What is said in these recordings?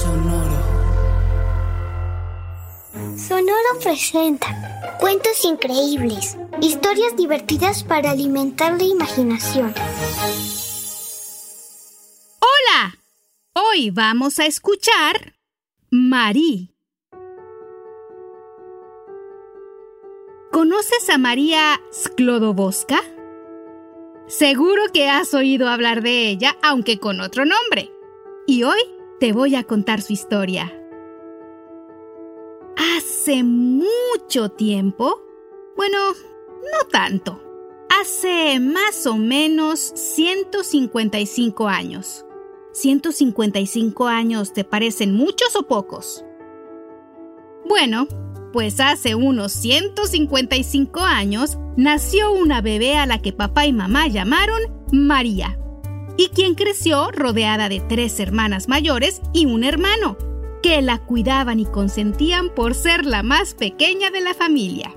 Sonoro. Sonoro presenta cuentos increíbles, historias divertidas para alimentar la imaginación. Hola, hoy vamos a escuchar Marí. ¿Conoces a María Sklodowska? Seguro que has oído hablar de ella, aunque con otro nombre. Y hoy te voy a contar su historia. Hace mucho tiempo, bueno, no tanto, hace más o menos 155 años. ¿155 años te parecen muchos o pocos? Bueno, pues hace unos 155 años nació una bebé a la que papá y mamá llamaron María y quien creció rodeada de tres hermanas mayores y un hermano, que la cuidaban y consentían por ser la más pequeña de la familia.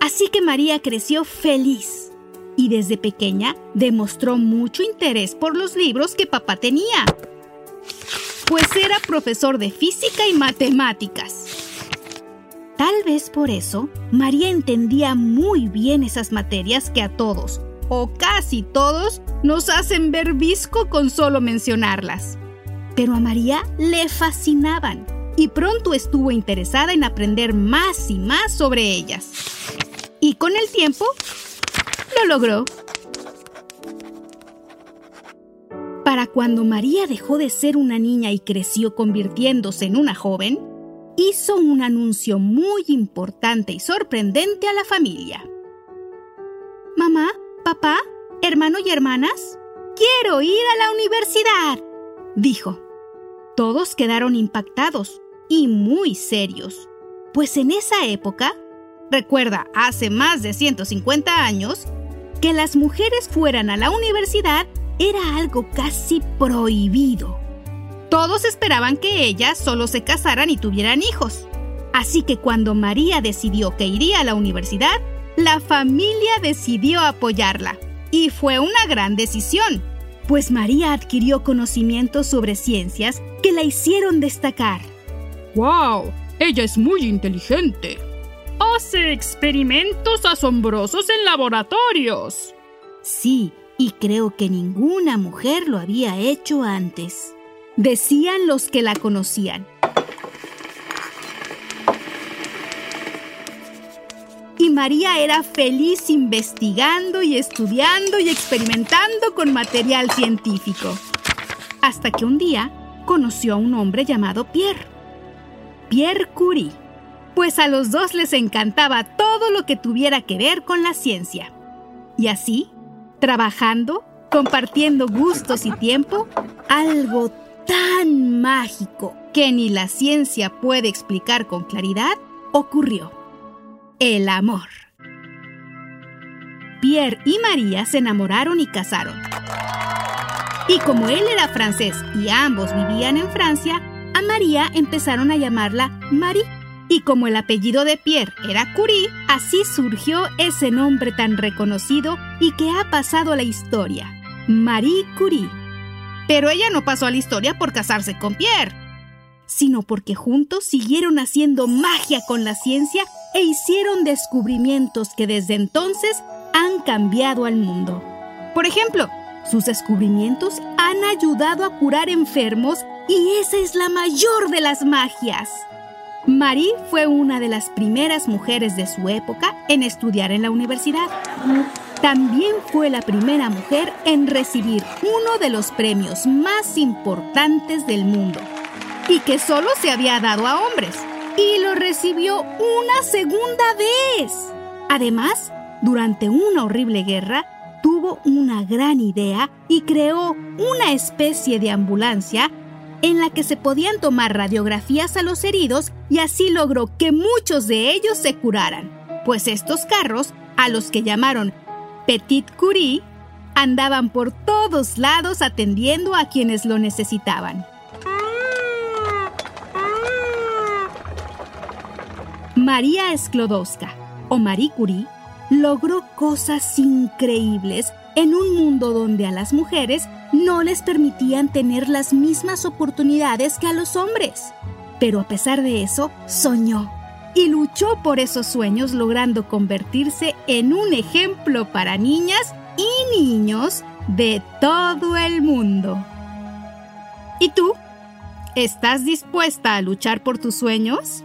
Así que María creció feliz y desde pequeña demostró mucho interés por los libros que papá tenía, pues era profesor de física y matemáticas. Tal vez por eso, María entendía muy bien esas materias que a todos, o casi todos, nos hacen ver visco con solo mencionarlas. Pero a María le fascinaban y pronto estuvo interesada en aprender más y más sobre ellas. Y con el tiempo, lo logró. Para cuando María dejó de ser una niña y creció convirtiéndose en una joven, hizo un anuncio muy importante y sorprendente a la familia. Papá, hermano y hermanas, quiero ir a la universidad, dijo. Todos quedaron impactados y muy serios, pues en esa época, recuerda, hace más de 150 años, que las mujeres fueran a la universidad era algo casi prohibido. Todos esperaban que ellas solo se casaran y tuvieran hijos. Así que cuando María decidió que iría a la universidad, la familia decidió apoyarla. Y fue una gran decisión, pues María adquirió conocimientos sobre ciencias que la hicieron destacar. ¡Wow! Ella es muy inteligente. Hace experimentos asombrosos en laboratorios. Sí, y creo que ninguna mujer lo había hecho antes. Decían los que la conocían. Y María era feliz investigando y estudiando y experimentando con material científico. Hasta que un día conoció a un hombre llamado Pierre. Pierre Curie. Pues a los dos les encantaba todo lo que tuviera que ver con la ciencia. Y así, trabajando, compartiendo gustos y tiempo, algo tan mágico que ni la ciencia puede explicar con claridad ocurrió el amor. Pierre y María se enamoraron y casaron. Y como él era francés y ambos vivían en Francia, a María empezaron a llamarla Marie. Y como el apellido de Pierre era Curie, así surgió ese nombre tan reconocido y que ha pasado a la historia, Marie Curie. Pero ella no pasó a la historia por casarse con Pierre, sino porque juntos siguieron haciendo magia con la ciencia e hicieron descubrimientos que desde entonces han cambiado al mundo. Por ejemplo, sus descubrimientos han ayudado a curar enfermos y esa es la mayor de las magias. Marie fue una de las primeras mujeres de su época en estudiar en la universidad. También fue la primera mujer en recibir uno de los premios más importantes del mundo y que solo se había dado a hombres. Y lo recibió una segunda vez. Además, durante una horrible guerra, tuvo una gran idea y creó una especie de ambulancia en la que se podían tomar radiografías a los heridos y así logró que muchos de ellos se curaran, pues estos carros, a los que llamaron Petit Curie, andaban por todos lados atendiendo a quienes lo necesitaban. María Sklodowska, o Marie Curie, logró cosas increíbles en un mundo donde a las mujeres no les permitían tener las mismas oportunidades que a los hombres. Pero a pesar de eso, soñó y luchó por esos sueños logrando convertirse en un ejemplo para niñas y niños de todo el mundo. ¿Y tú? ¿Estás dispuesta a luchar por tus sueños?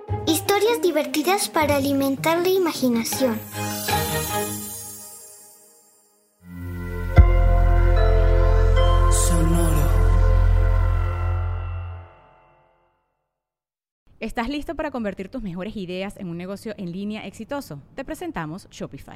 historias divertidas para alimentar la imaginación. Sonoro. ¿Estás listo para convertir tus mejores ideas en un negocio en línea exitoso? Te presentamos Shopify.